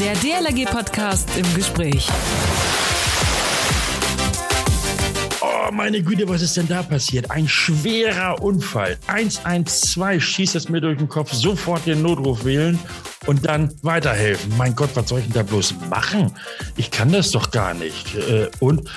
Der DLRG-Podcast im Gespräch. Oh, meine Güte, was ist denn da passiert? Ein schwerer Unfall. 112 schießt es mir durch den Kopf, sofort den Notruf wählen und dann weiterhelfen. Mein Gott, was soll ich denn da bloß machen? Ich kann das doch gar nicht. Äh, und,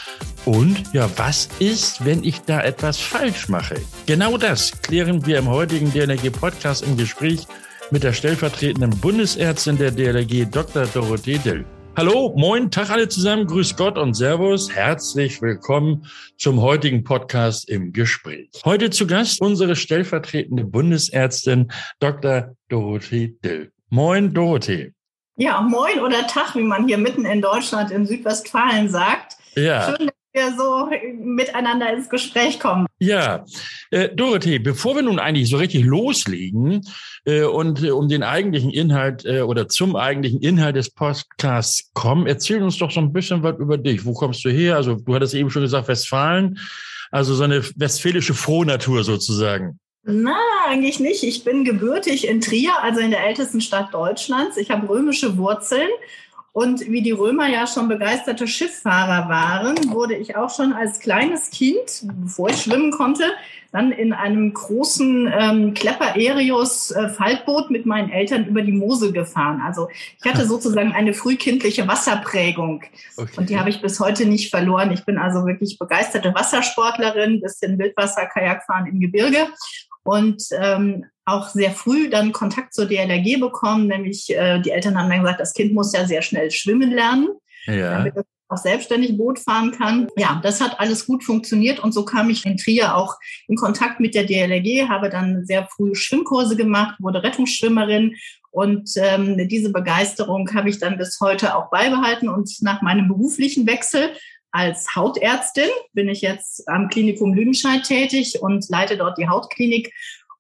und, ja, was ist, wenn ich da etwas falsch mache? Genau das klären wir im heutigen DLRG-Podcast im Gespräch mit der stellvertretenden Bundesärztin der DLRG, Dr. Dorothee Dill. Hallo, moin, Tag alle zusammen, grüß Gott und Servus. Herzlich willkommen zum heutigen Podcast im Gespräch. Heute zu Gast unsere stellvertretende Bundesärztin Dr. Dorothee Dill. Moin, Dorothee. Ja, moin oder Tag, wie man hier mitten in Deutschland in Südwestfalen sagt. Ja. Schön, wir so miteinander ins Gespräch kommen. Ja, äh, Dorothee, bevor wir nun eigentlich so richtig loslegen äh, und äh, um den eigentlichen Inhalt äh, oder zum eigentlichen Inhalt des Podcasts kommen, erzähl uns doch so ein bisschen was über dich. Wo kommst du her? Also du hattest eben schon gesagt Westfalen, also so eine westfälische Frohnatur sozusagen. Na, eigentlich nicht. Ich bin gebürtig in Trier, also in der ältesten Stadt Deutschlands. Ich habe römische Wurzeln und wie die Römer ja schon begeisterte Schifffahrer waren, wurde ich auch schon als kleines Kind, bevor ich schwimmen konnte, dann in einem großen ähm, Klepper Erius äh, Faltboot mit meinen Eltern über die Mosel gefahren. Also ich hatte sozusagen eine frühkindliche Wasserprägung okay. und die habe ich bis heute nicht verloren. Ich bin also wirklich begeisterte Wassersportlerin, bisschen Wildwasser, Kajakfahren im Gebirge und ähm, auch sehr früh dann Kontakt zur DLRG bekommen, nämlich äh, die Eltern haben dann gesagt, das Kind muss ja sehr schnell schwimmen lernen, ja. damit es auch selbstständig Boot fahren kann. Ja, das hat alles gut funktioniert und so kam ich in Trier auch in Kontakt mit der DLRG, habe dann sehr früh Schwimmkurse gemacht, wurde Rettungsschwimmerin und ähm, diese Begeisterung habe ich dann bis heute auch beibehalten und nach meinem beruflichen Wechsel als Hautärztin bin ich jetzt am Klinikum Lüdenscheid tätig und leite dort die Hautklinik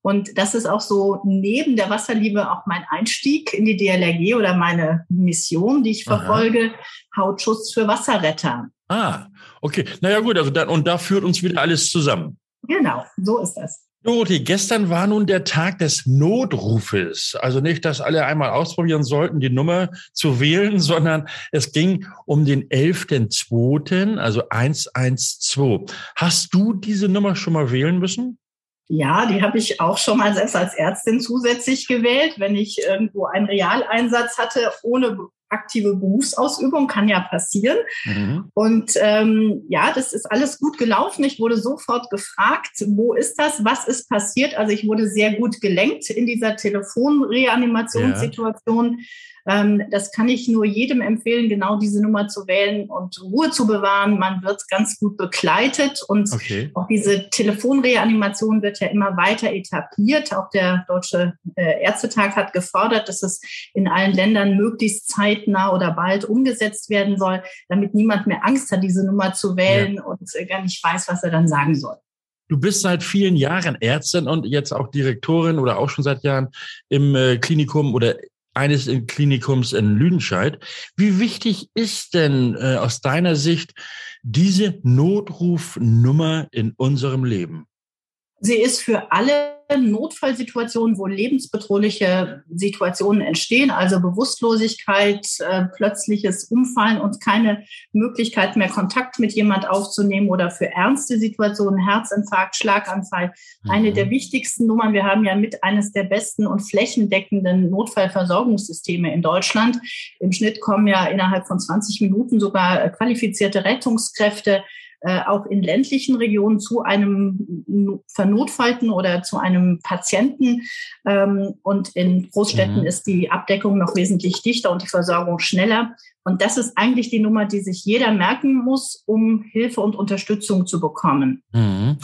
und das ist auch so neben der Wasserliebe auch mein Einstieg in die DLRG oder meine Mission, die ich verfolge, Aha. Hautschutz für Wasserretter. Ah, okay. Naja gut, also dann, und da führt uns wieder alles zusammen. Genau, so ist das. Dorothee, gestern war nun der Tag des Notrufes. Also nicht, dass alle einmal ausprobieren sollten, die Nummer zu wählen, sondern es ging um den 11.2., also 112. Hast du diese Nummer schon mal wählen müssen? Ja, die habe ich auch schon mal selbst als Ärztin zusätzlich gewählt, wenn ich irgendwo einen Realeinsatz hatte ohne aktive Berufsausübung, kann ja passieren. Mhm. Und ähm, ja, das ist alles gut gelaufen. Ich wurde sofort gefragt, wo ist das, was ist passiert. Also ich wurde sehr gut gelenkt in dieser Telefonreanimationssituation. Ja. Ähm, das kann ich nur jedem empfehlen, genau diese Nummer zu wählen und Ruhe zu bewahren. Man wird ganz gut begleitet und okay. auch diese Telefonreanimation wird ja immer weiter etabliert. Auch der Deutsche äh, Ärztetag hat gefordert, dass es in allen Ländern möglichst zeitnah oder bald umgesetzt werden soll, damit niemand mehr Angst hat, diese Nummer zu wählen ja. und äh, gar nicht weiß, was er dann sagen soll. Du bist seit vielen Jahren Ärztin und jetzt auch Direktorin oder auch schon seit Jahren im äh, Klinikum oder eines Klinikums in Lüdenscheid. Wie wichtig ist denn äh, aus deiner Sicht diese Notrufnummer in unserem Leben? Sie ist für alle Notfallsituationen, wo lebensbedrohliche Situationen entstehen, also Bewusstlosigkeit, äh, plötzliches Umfallen und keine Möglichkeit mehr Kontakt mit jemand aufzunehmen oder für ernste Situationen, Herzinfarkt, Schlaganfall, mhm. eine der wichtigsten Nummern. Wir haben ja mit eines der besten und flächendeckenden Notfallversorgungssysteme in Deutschland. Im Schnitt kommen ja innerhalb von 20 Minuten sogar qualifizierte Rettungskräfte äh, auch in ländlichen Regionen zu einem Vernotfalten oder zu einem Patienten. Ähm, und in Großstädten mhm. ist die Abdeckung noch wesentlich dichter und die Versorgung schneller. Und das ist eigentlich die Nummer, die sich jeder merken muss, um Hilfe und Unterstützung zu bekommen. Mhm.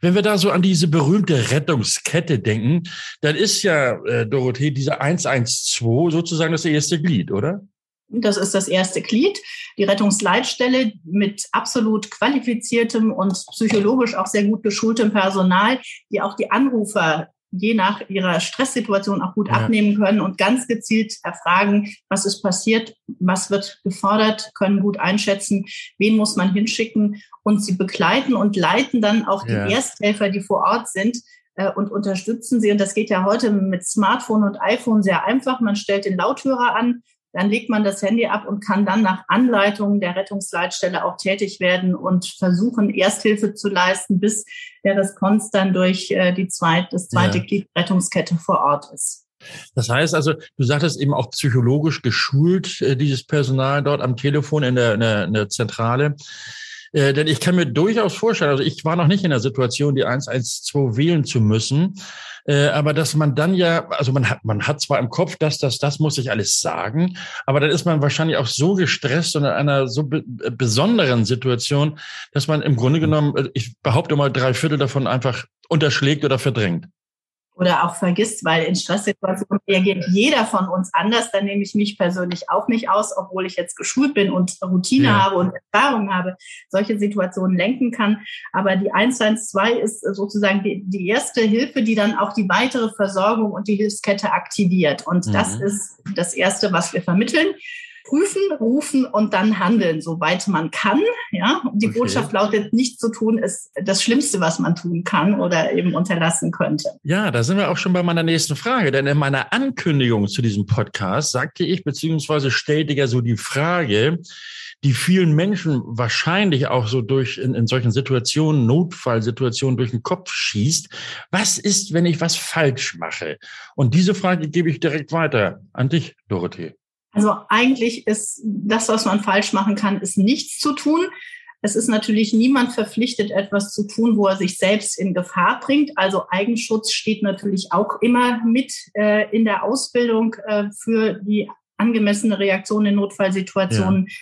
Wenn wir da so an diese berühmte Rettungskette denken, dann ist ja, äh, Dorothee, diese 112 sozusagen das erste Glied, oder? Das ist das erste Glied. Die Rettungsleitstelle mit absolut qualifiziertem und psychologisch auch sehr gut geschultem Personal, die auch die Anrufer je nach ihrer Stresssituation auch gut ja. abnehmen können und ganz gezielt erfragen, was ist passiert, was wird gefordert, können gut einschätzen, wen muss man hinschicken und sie begleiten und leiten dann auch ja. die Ersthelfer, die vor Ort sind, äh, und unterstützen sie. Und das geht ja heute mit Smartphone und iPhone sehr einfach. Man stellt den Lauthörer an, dann legt man das Handy ab und kann dann nach Anleitung der Rettungsleitstelle auch tätig werden und versuchen, Ersthilfe zu leisten, bis der Response dann durch äh, die zweite, das zweite ja. Glied Rettungskette vor Ort ist. Das heißt also, du sagtest eben auch psychologisch geschult, äh, dieses Personal dort am Telefon in der, in der, in der Zentrale. Äh, denn ich kann mir durchaus vorstellen, also ich war noch nicht in der Situation, die 112 wählen zu müssen, äh, aber dass man dann ja, also man hat, man hat zwar im Kopf, dass das, das muss ich alles sagen, aber dann ist man wahrscheinlich auch so gestresst und in einer so be besonderen Situation, dass man im Grunde genommen, äh, ich behaupte mal, drei Viertel davon einfach unterschlägt oder verdrängt oder auch vergisst, weil in Stresssituationen reagiert jeder von uns anders. Dann nehme ich mich persönlich auch nicht aus, obwohl ich jetzt geschult bin und Routine ja. habe und Erfahrung habe, solche Situationen lenken kann. Aber die 112 ist sozusagen die, die erste Hilfe, die dann auch die weitere Versorgung und die Hilfskette aktiviert. Und mhm. das ist das Erste, was wir vermitteln prüfen, rufen und dann handeln, soweit man kann. Ja, und die okay. Botschaft lautet, nichts zu tun ist das Schlimmste, was man tun kann oder eben unterlassen könnte. Ja, da sind wir auch schon bei meiner nächsten Frage, denn in meiner Ankündigung zu diesem Podcast sagte ich, beziehungsweise stellte ja so die Frage, die vielen Menschen wahrscheinlich auch so durch in, in solchen Situationen, Notfallsituationen durch den Kopf schießt. Was ist, wenn ich was falsch mache? Und diese Frage gebe ich direkt weiter an dich, Dorothee. Also eigentlich ist das, was man falsch machen kann, ist nichts zu tun. Es ist natürlich niemand verpflichtet, etwas zu tun, wo er sich selbst in Gefahr bringt. Also Eigenschutz steht natürlich auch immer mit äh, in der Ausbildung äh, für die angemessene Reaktion in Notfallsituationen. Ja.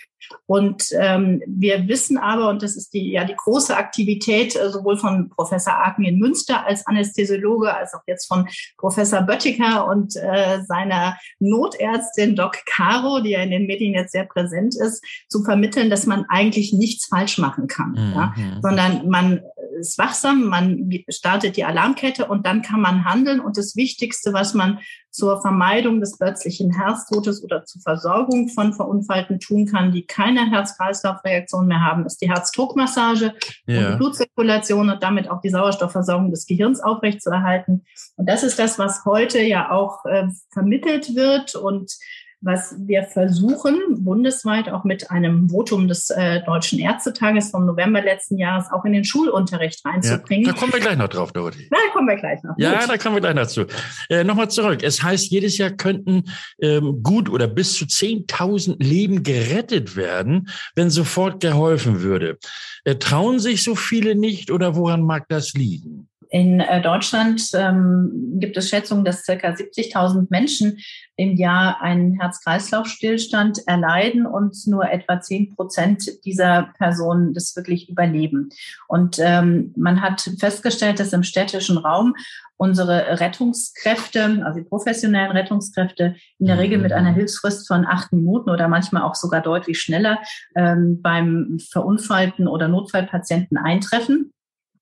Und ähm, wir wissen aber, und das ist die, ja die große Aktivität äh, sowohl von Professor Aken in Münster als Anästhesiologe, als auch jetzt von Professor Böttiger und äh, seiner Notärztin Doc Caro, die ja in den Medien jetzt sehr präsent ist, zu vermitteln, dass man eigentlich nichts falsch machen kann, mhm. ja, sondern man ist wachsam, man startet die Alarmkette und dann kann man handeln. Und das Wichtigste, was man zur Vermeidung des plötzlichen Herztodes oder zur Versorgung von Verunfallten tun kann, die keine Herz-Kreislauf-Reaktion mehr haben, ist die Herzdruckmassage ja. und die Blutzirkulation und damit auch die Sauerstoffversorgung des Gehirns aufrechtzuerhalten. Und das ist das, was heute ja auch äh, vermittelt wird und was wir versuchen, bundesweit auch mit einem Votum des äh, Deutschen Ärztetages vom November letzten Jahres auch in den Schulunterricht reinzubringen. Ja, da kommen wir gleich noch drauf, Dorothee. Da kommen wir gleich noch. Ja, gut. da kommen wir gleich dazu. Äh, Nochmal zurück. Es heißt, jedes Jahr könnten ähm, gut oder bis zu 10.000 Leben gerettet werden, wenn sofort geholfen würde. Äh, trauen sich so viele nicht oder woran mag das liegen? In äh, Deutschland ähm, gibt es Schätzungen, dass ca. 70.000 Menschen im Jahr einen Herz-Kreislauf-Stillstand erleiden und nur etwa 10 Prozent dieser Personen das wirklich überleben. Und ähm, man hat festgestellt, dass im städtischen Raum unsere Rettungskräfte, also die professionellen Rettungskräfte, in der Regel mit einer mhm. Hilfsfrist von acht Minuten oder manchmal auch sogar deutlich schneller ähm, beim verunfallten oder Notfallpatienten eintreffen.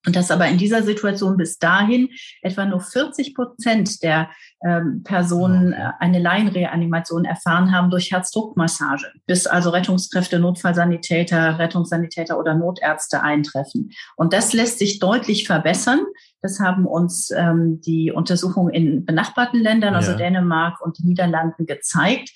Und dass aber in dieser Situation bis dahin etwa nur 40 Prozent der ähm, Personen äh, eine Laienreanimation erfahren haben durch Herzdruckmassage, bis also Rettungskräfte, Notfallsanitäter, Rettungssanitäter oder Notärzte eintreffen. Und das lässt sich deutlich verbessern. Das haben uns ähm, die Untersuchungen in benachbarten Ländern, also ja. Dänemark und den Niederlanden, gezeigt,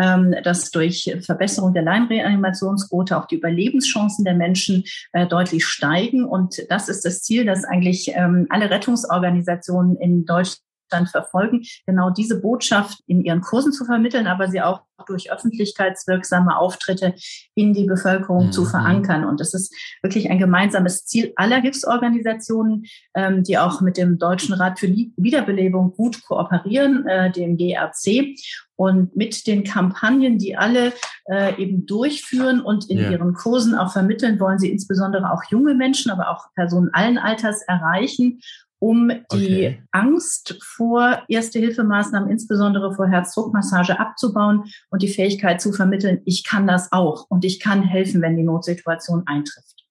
ähm, dass durch Verbesserung der Leinreanimationsquote auch die Überlebenschancen der Menschen äh, deutlich steigen. Und das ist das Ziel, dass eigentlich ähm, alle Rettungsorganisationen in Deutschland Deutschland verfolgen, genau diese Botschaft in ihren Kursen zu vermitteln, aber sie auch durch öffentlichkeitswirksame Auftritte in die Bevölkerung mhm. zu verankern. Und das ist wirklich ein gemeinsames Ziel aller Hilfsorganisationen, ähm, die auch mit dem Deutschen Rat für Wiederbelebung gut kooperieren, äh, dem GRC. Und mit den Kampagnen, die alle äh, eben durchführen und in ja. ihren Kursen auch vermitteln, wollen sie insbesondere auch junge Menschen, aber auch Personen allen Alters erreichen um die okay. Angst vor Erste-Hilfemaßnahmen, insbesondere vor Herzdruckmassage, abzubauen und die Fähigkeit zu vermitteln, ich kann das auch und ich kann helfen, wenn die Notsituation eintrifft.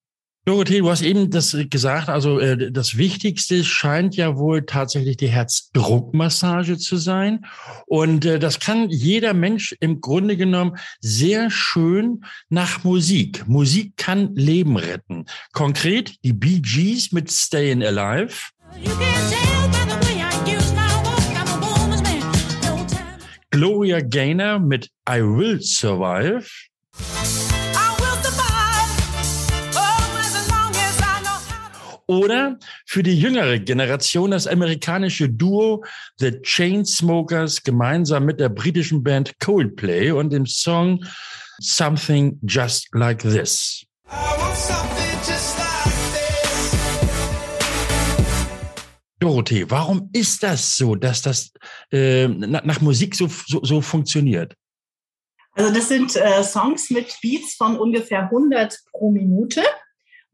Dorothee, du hast eben das gesagt, also äh, das Wichtigste scheint ja wohl tatsächlich die Herzdruckmassage zu sein. Und äh, das kann jeder Mensch im Grunde genommen sehr schön nach Musik. Musik kann Leben retten. Konkret die Bee Gees mit Stayin' Alive. Gloria Gaynor mit I Will Survive. Oder für die jüngere Generation das amerikanische Duo The Chainsmokers gemeinsam mit der britischen Band Coldplay und dem Song Something Just Like This. Dorothee, warum ist das so, dass das äh, nach, nach, Musik so, so, so, funktioniert? Also das sind äh, Songs mit Beats von ungefähr 100 pro Minute.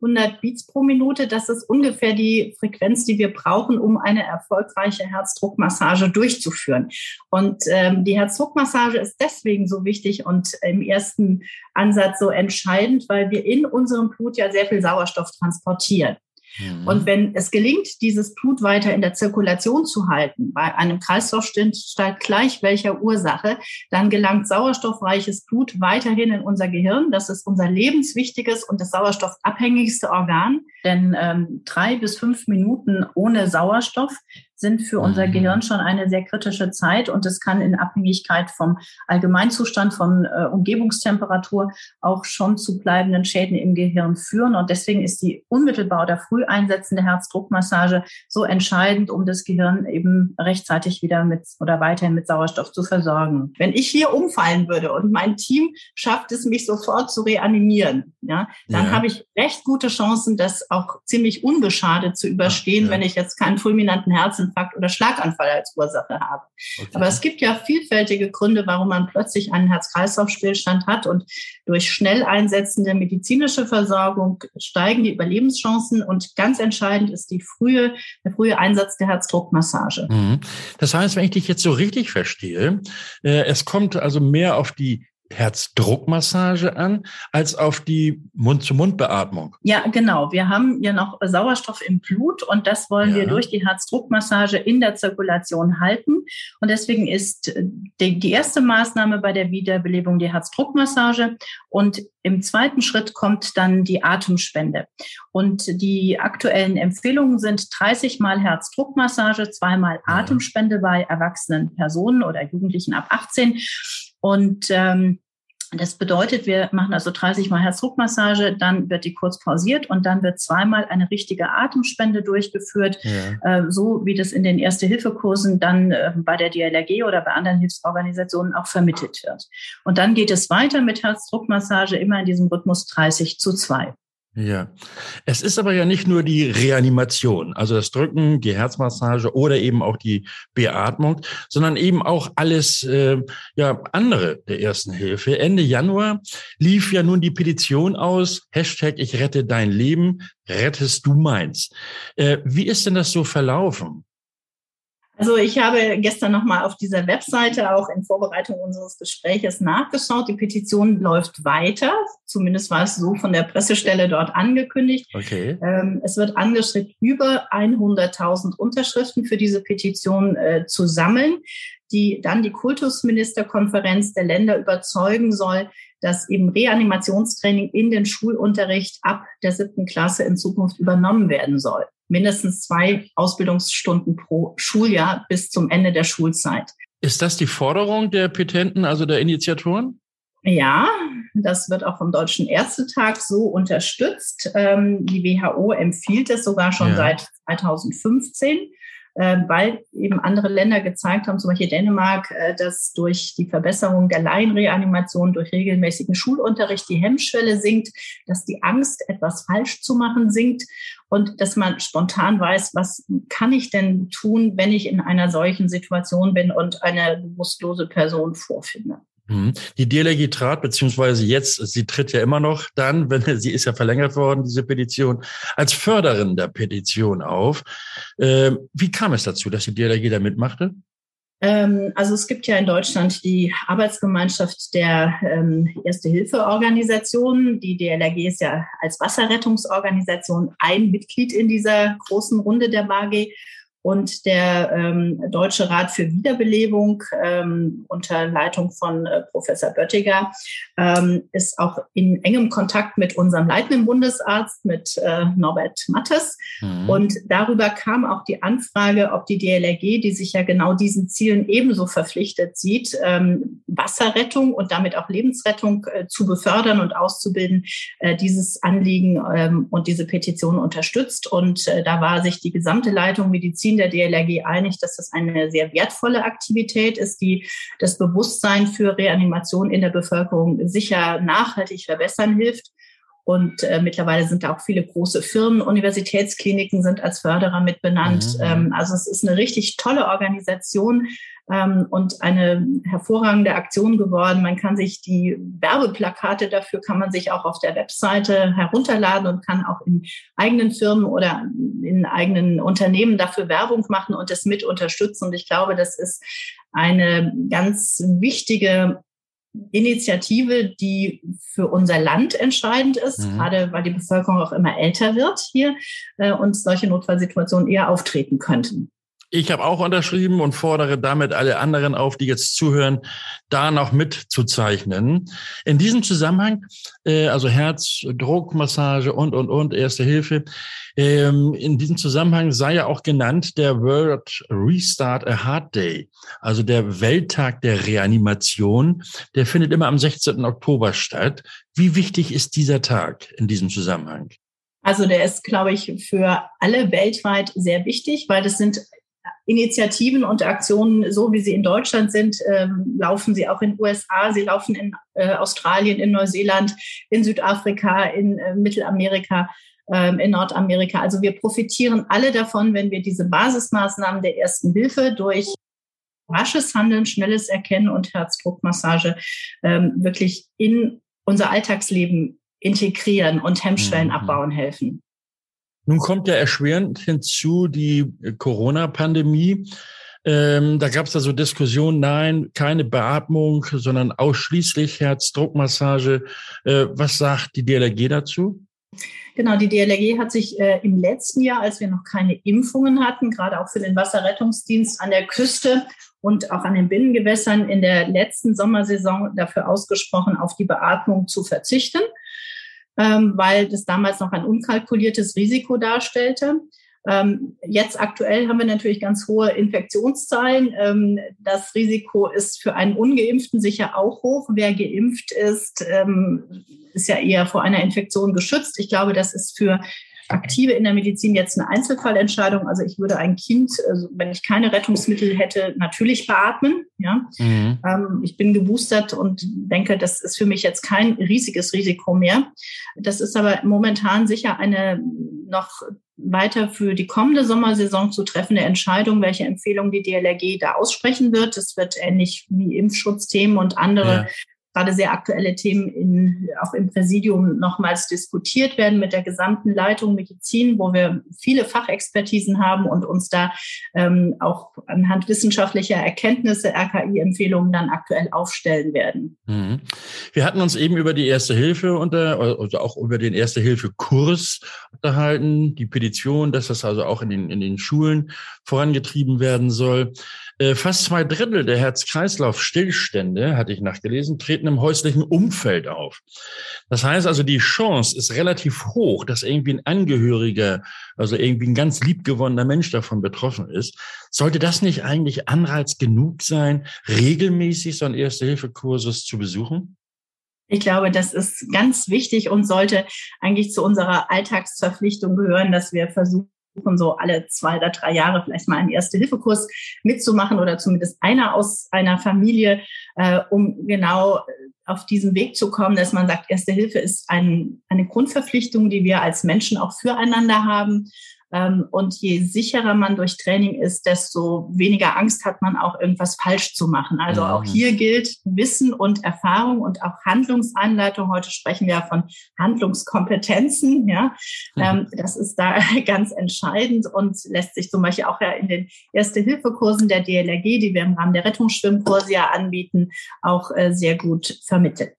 100 Beats pro Minute, das ist ungefähr die Frequenz, die wir brauchen, um eine erfolgreiche Herzdruckmassage durchzuführen. Und ähm, die Herzdruckmassage ist deswegen so wichtig und im ersten Ansatz so entscheidend, weil wir in unserem Blut ja sehr viel Sauerstoff transportieren. Mhm. Und wenn es gelingt, dieses Blut weiter in der Zirkulation zu halten, bei einem Kreislaufstillstand gleich welcher Ursache, dann gelangt sauerstoffreiches Blut weiterhin in unser Gehirn. Das ist unser lebenswichtiges und das sauerstoffabhängigste Organ. Denn ähm, drei bis fünf Minuten ohne Sauerstoff sind für unser mhm. Gehirn schon eine sehr kritische Zeit und es kann in Abhängigkeit vom Allgemeinzustand, von äh, Umgebungstemperatur auch schon zu bleibenden Schäden im Gehirn führen. Und deswegen ist die unmittelbar oder früh einsetzende Herzdruckmassage so entscheidend, um das Gehirn eben rechtzeitig wieder mit oder weiterhin mit Sauerstoff zu versorgen. Wenn ich hier umfallen würde und mein Team schafft es, mich sofort zu reanimieren, ja, dann ja. habe ich recht gute Chancen, das auch ziemlich unbeschadet zu überstehen, ja. wenn ich jetzt keinen fulminanten Herzen Herzinfarkt oder Schlaganfall als Ursache habe. Okay. Aber es gibt ja vielfältige Gründe, warum man plötzlich einen Herz-Kreislauf-Stillstand hat und durch schnell einsetzende medizinische Versorgung steigen die Überlebenschancen und ganz entscheidend ist die frühe, der frühe Einsatz der Herzdruckmassage. Mhm. Das heißt, wenn ich dich jetzt so richtig verstehe, äh, es kommt also mehr auf die Herzdruckmassage an als auf die Mund-zu-Mund-Beatmung. Ja, genau. Wir haben ja noch Sauerstoff im Blut und das wollen ja. wir durch die Herzdruckmassage in der Zirkulation halten. Und deswegen ist die, die erste Maßnahme bei der Wiederbelebung die Herzdruckmassage und im zweiten Schritt kommt dann die Atemspende. Und die aktuellen Empfehlungen sind 30 Mal Herzdruckmassage, zweimal Atemspende bei erwachsenen Personen oder Jugendlichen ab 18 und ähm, das bedeutet, wir machen also 30 Mal Herzdruckmassage, dann wird die kurz pausiert und dann wird zweimal eine richtige Atemspende durchgeführt, ja. äh, so wie das in den Erste-Hilfe-Kursen dann äh, bei der DLRG oder bei anderen Hilfsorganisationen auch vermittelt wird. Und dann geht es weiter mit Herzdruckmassage immer in diesem Rhythmus 30 zu 2. Ja, es ist aber ja nicht nur die Reanimation, also das Drücken, die Herzmassage oder eben auch die Beatmung, sondern eben auch alles äh, ja andere der ersten Hilfe. Ende Januar lief ja nun die Petition aus, Hashtag Ich rette dein Leben, rettest du meins. Äh, wie ist denn das so verlaufen? Also ich habe gestern nochmal auf dieser Webseite auch in Vorbereitung unseres Gespräches nachgeschaut. Die Petition läuft weiter. Zumindest war es so von der Pressestelle dort angekündigt. Okay. Ähm, es wird angestrebt, über 100.000 Unterschriften für diese Petition äh, zu sammeln, die dann die Kultusministerkonferenz der Länder überzeugen soll, dass eben Reanimationstraining in den Schulunterricht ab der siebten Klasse in Zukunft übernommen werden soll mindestens zwei Ausbildungsstunden pro Schuljahr bis zum Ende der Schulzeit. Ist das die Forderung der Petenten, also der Initiatoren? Ja, das wird auch vom Deutschen Ärztetag so unterstützt. Ähm, die WHO empfiehlt es sogar schon ja. seit 2015. Ähm, weil eben andere Länder gezeigt haben, zum Beispiel Dänemark, äh, dass durch die Verbesserung der Laienreanimation, durch regelmäßigen Schulunterricht die Hemmschwelle sinkt, dass die Angst, etwas falsch zu machen, sinkt und dass man spontan weiß, was kann ich denn tun, wenn ich in einer solchen Situation bin und eine bewusstlose Person vorfinde. Mhm. Die DLRG trat, beziehungsweise jetzt, sie tritt ja immer noch dann, wenn sie ist ja verlängert worden, diese Petition, als Förderin der Petition auf. Ähm, wie kam es dazu, dass die DLRG da mitmachte? Ähm, also es gibt ja in Deutschland die Arbeitsgemeinschaft der ähm, Erste-Hilfe-Organisationen. Die DLRG ist ja als Wasserrettungsorganisation ein Mitglied in dieser großen Runde der BAG. Und der ähm, Deutsche Rat für Wiederbelebung ähm, unter Leitung von äh, Professor Böttiger ähm, ist auch in engem Kontakt mit unserem leitenden Bundesarzt, mit äh, Norbert Mattes. Mhm. Und darüber kam auch die Anfrage, ob die DLRG, die sich ja genau diesen Zielen ebenso verpflichtet sieht, ähm, Wasserrettung und damit auch Lebensrettung äh, zu befördern und auszubilden, äh, dieses Anliegen ähm, und diese Petition unterstützt. Und äh, da war sich die gesamte Leitung Medizin der DLRG einig, dass das eine sehr wertvolle Aktivität ist, die das Bewusstsein für Reanimation in der Bevölkerung sicher nachhaltig verbessern hilft. Und äh, mittlerweile sind da auch viele große Firmen, Universitätskliniken sind als Förderer mit benannt. Mhm. Ähm, also es ist eine richtig tolle Organisation ähm, und eine hervorragende Aktion geworden. Man kann sich die Werbeplakate dafür kann man sich auch auf der Webseite herunterladen und kann auch in eigenen Firmen oder in eigenen Unternehmen dafür Werbung machen und es mit unterstützen. Und ich glaube, das ist eine ganz wichtige Initiative, die für unser Land entscheidend ist, mhm. gerade weil die Bevölkerung auch immer älter wird hier äh, und solche Notfallsituationen eher auftreten könnten. Ich habe auch unterschrieben und fordere damit alle anderen auf, die jetzt zuhören, da noch mitzuzeichnen. In diesem Zusammenhang, äh, also Herz, Druckmassage und, und, und, Erste Hilfe, ähm, in diesem Zusammenhang sei ja auch genannt der World Restart a Heart Day, also der Welttag der Reanimation. Der findet immer am 16. Oktober statt. Wie wichtig ist dieser Tag in diesem Zusammenhang? Also der ist, glaube ich, für alle weltweit sehr wichtig, weil das sind Initiativen und Aktionen, so wie sie in Deutschland sind, ähm, laufen sie auch in USA, sie laufen in äh, Australien, in Neuseeland, in Südafrika, in äh, Mittelamerika, ähm, in Nordamerika. Also wir profitieren alle davon, wenn wir diese Basismaßnahmen der ersten Hilfe durch rasches Handeln, schnelles Erkennen und Herzdruckmassage ähm, wirklich in unser Alltagsleben integrieren und Hemmschwellen mhm. abbauen helfen. Nun kommt ja erschwerend hinzu die Corona-Pandemie. Ähm, da gab es da so Diskussionen, nein, keine Beatmung, sondern ausschließlich Herzdruckmassage. Äh, was sagt die DLRG dazu? Genau, die DLRG hat sich äh, im letzten Jahr, als wir noch keine Impfungen hatten, gerade auch für den Wasserrettungsdienst an der Küste und auch an den Binnengewässern in der letzten Sommersaison dafür ausgesprochen, auf die Beatmung zu verzichten weil das damals noch ein unkalkuliertes Risiko darstellte. Ähm, jetzt aktuell haben wir natürlich ganz hohe Infektionszahlen. Ähm, das Risiko ist für einen Ungeimpften sicher auch hoch. Wer geimpft ist, ähm, ist ja eher vor einer Infektion geschützt. Ich glaube, das ist für Aktive in der Medizin jetzt eine Einzelfallentscheidung. Also ich würde ein Kind, also wenn ich keine Rettungsmittel hätte, natürlich beatmen. Ja, mhm. ähm, ich bin geboostert und denke, das ist für mich jetzt kein riesiges Risiko mehr. Das ist aber momentan sicher eine noch weiter für die kommende Sommersaison zu treffende Entscheidung, welche Empfehlung die DLRG da aussprechen wird. Es wird ähnlich wie Impfschutzthemen und andere ja gerade sehr aktuelle Themen in, auch im Präsidium nochmals diskutiert werden mit der gesamten Leitung Medizin, wo wir viele Fachexpertisen haben und uns da ähm, auch anhand wissenschaftlicher Erkenntnisse RKI-Empfehlungen dann aktuell aufstellen werden. Mhm. Wir hatten uns eben über die Erste Hilfe unter, also auch über den Erste Hilfe Kurs unterhalten, die Petition, dass das also auch in den, in den Schulen vorangetrieben werden soll. Äh, fast zwei Drittel der Herz-Kreislauf-Stillstände, hatte ich nachgelesen, treten im häuslichen Umfeld auf. Das heißt also, die Chance ist relativ hoch, dass irgendwie ein Angehöriger, also irgendwie ein ganz liebgewonnener Mensch davon betroffen ist. Sollte das nicht eigentlich Anreiz genug sein, regelmäßig so einen Erste-Hilfe-Kursus zu besuchen? Ich glaube, das ist ganz wichtig und sollte eigentlich zu unserer Alltagsverpflichtung gehören, dass wir versuchen, so alle zwei oder drei Jahre vielleicht mal einen Erste-Hilfe-Kurs mitzumachen oder zumindest einer aus einer Familie, äh, um genau auf diesen Weg zu kommen, dass man sagt, Erste Hilfe ist ein, eine Grundverpflichtung, die wir als Menschen auch füreinander haben und je sicherer man durch Training ist, desto weniger Angst hat man auch irgendwas falsch zu machen. Also auch mhm. hier gilt Wissen und Erfahrung und auch Handlungsanleitung. Heute sprechen wir von Handlungskompetenzen. Ja. Ähm, das ist da ganz entscheidend und lässt sich zum Beispiel auch ja in den Erste-Hilfe-Kursen der DLRG, die wir im Rahmen der Rettungsschwimmkurse ja anbieten, auch äh, sehr gut vermitteln.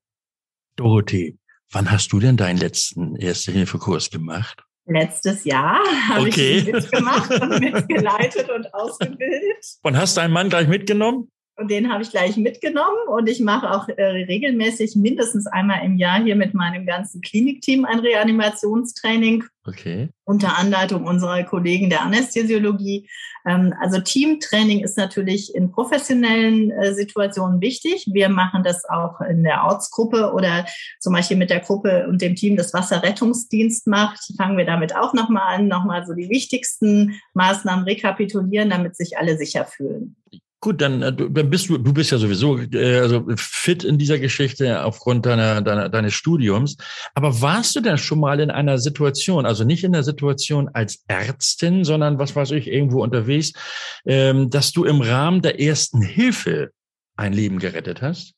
Dorothee, wann hast du denn deinen letzten Erste-Hilfe-Kurs gemacht? Letztes Jahr habe Okay. ich mitgemacht und mitgeleitet und ausgebildet. Und hast deinen Mann gleich mitgenommen? Und den habe ich gleich mitgenommen und ich mache auch äh, regelmäßig mindestens einmal im Jahr hier mit meinem ganzen Klinikteam ein Reanimationstraining Okay. unter Anleitung unserer Kollegen der Anästhesiologie. Ähm, also Teamtraining ist natürlich in professionellen äh, Situationen wichtig. Wir machen das auch in der Ortsgruppe oder zum Beispiel mit der Gruppe und dem Team das Wasserrettungsdienst macht. Fangen wir damit auch nochmal an, nochmal so die wichtigsten Maßnahmen rekapitulieren, damit sich alle sicher fühlen. Gut, dann, äh, dann bist du, du bist ja sowieso äh, also fit in dieser Geschichte aufgrund deiner, deiner, deines Studiums. Aber warst du denn schon mal in einer Situation, also nicht in der Situation als Ärztin, sondern was weiß ich, irgendwo unterwegs, ähm, dass du im Rahmen der ersten Hilfe ein Leben gerettet hast?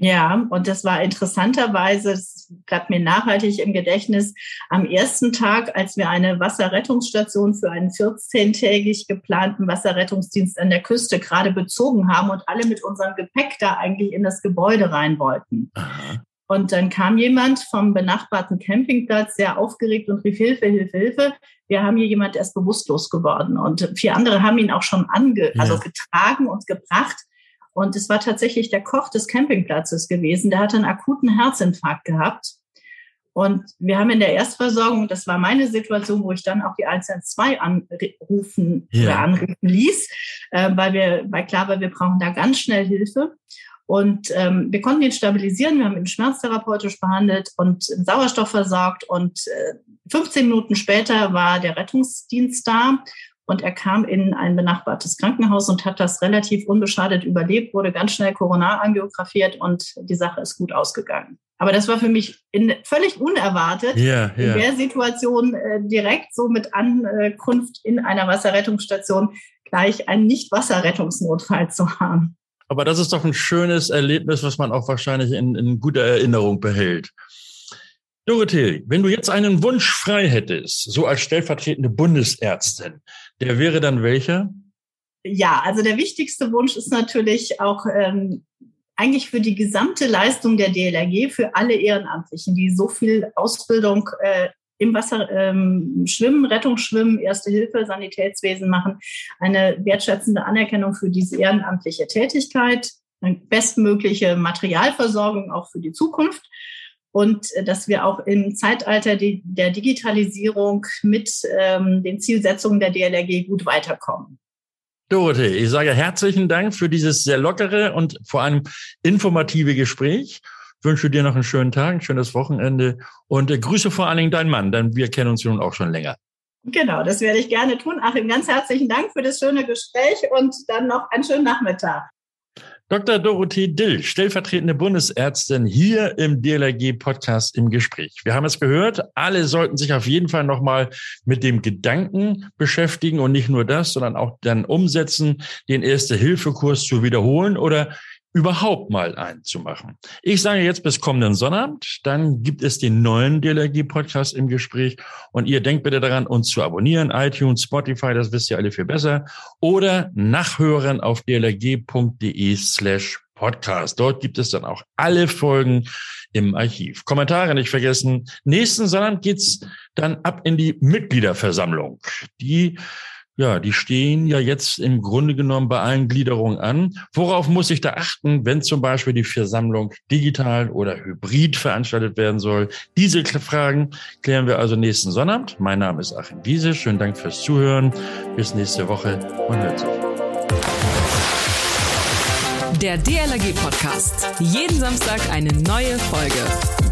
Ja, und das war interessanterweise, es bleibt mir nachhaltig im Gedächtnis, am ersten Tag, als wir eine Wasserrettungsstation für einen 14-tägig geplanten Wasserrettungsdienst an der Küste gerade bezogen haben und alle mit unserem Gepäck da eigentlich in das Gebäude rein wollten. Aha. Und dann kam jemand vom benachbarten Campingplatz sehr aufgeregt und rief Hilfe, Hilfe, Hilfe. Wir haben hier jemand, der ist bewusstlos geworden. Und vier andere haben ihn auch schon ange, Ja. also getragen und gebracht. Und es war tatsächlich der Koch des Campingplatzes gewesen. Der hatte einen akuten Herzinfarkt gehabt. Und wir haben in der Erstversorgung, das war meine Situation, wo ich dann auch die 112 anrufen Ja. oder anrufen ließ, äh, weil wir, weil klar war, wir brauchen da ganz schnell Hilfe. Und ähm, wir konnten ihn stabilisieren, wir haben ihn schmerztherapeutisch behandelt und Sauerstoff versorgt. Und äh, 15 Minuten später war der Rettungsdienst da und er kam in ein benachbartes Krankenhaus und hat das relativ unbeschadet überlebt, wurde ganz schnell koronar angiografiert und die Sache ist gut ausgegangen. Aber das war für mich in, völlig unerwartet, Ja, in ja. der Situation äh, direkt so mit Ankunft in einer Wasserrettungsstation gleich einen Nicht-Wasserrettungsnotfall zu haben. Aber das ist doch ein schönes Erlebnis, was man auch wahrscheinlich in, in guter Erinnerung behält. Dorothee, wenn du jetzt einen Wunsch frei hättest, so als stellvertretende Bundesärztin, der wäre dann welcher? Ja, also der wichtigste Wunsch ist natürlich auch ähm, eigentlich für die gesamte Leistung der DLRG, für alle Ehrenamtlichen, die so viel Ausbildung äh, im Wasser ähm, schwimmen, Rettungsschwimmen, Erste Hilfe, Sanitätswesen machen, eine wertschätzende Anerkennung für diese ehrenamtliche Tätigkeit, eine bestmögliche Materialversorgung auch für die Zukunft und äh, dass wir auch im Zeitalter der Digitalisierung mit ähm, den Zielsetzungen der DLRG gut weiterkommen. Dorothee, ich sage herzlichen Dank für dieses sehr lockere und vor allem informative Gespräch. Wünsche dir noch einen schönen Tag, ein schönes Wochenende und äh, grüße vor allen Dingen deinen Mann, denn wir kennen uns nun auch schon länger. Genau, das werde ich gerne tun. Achim, ganz herzlichen Dank für das schöne Gespräch und dann noch einen schönen Nachmittag. Dr. Dorothee Dill, stellvertretende Bundesärztin, hier im DLRG-Podcast im Gespräch. Wir haben es gehört, alle sollten sich auf jeden Fall nochmal mit dem Gedanken beschäftigen und nicht nur das, sondern auch dann umsetzen, den Erste-Hilfe-Kurs zu wiederholen oder überhaupt mal einzumachen. Ich sage jetzt bis kommenden Sonnabend, dann gibt es den neuen DLRG-Podcast im Gespräch und ihr denkt bitte daran, uns zu abonnieren, iTunes, Spotify, das wisst ihr alle viel besser, oder nachhören auf dlrg.de slash Podcast. Dort gibt es dann auch alle Folgen im Archiv. Kommentare nicht vergessen. Nächsten Sonnabend geht's dann ab in die Mitgliederversammlung. Die ja, die stehen ja jetzt im Grunde genommen bei allen Gliederungen an. Worauf muss ich da achten, wenn zum Beispiel die Versammlung digital oder hybrid veranstaltet werden soll? Diese Fragen klären wir also nächsten Sonnabend. Mein Name ist Achim Wiese. Schönen Dank fürs Zuhören. Bis nächste Woche. Man hört sich. Der DLRG Podcast. Jeden Samstag eine neue Folge.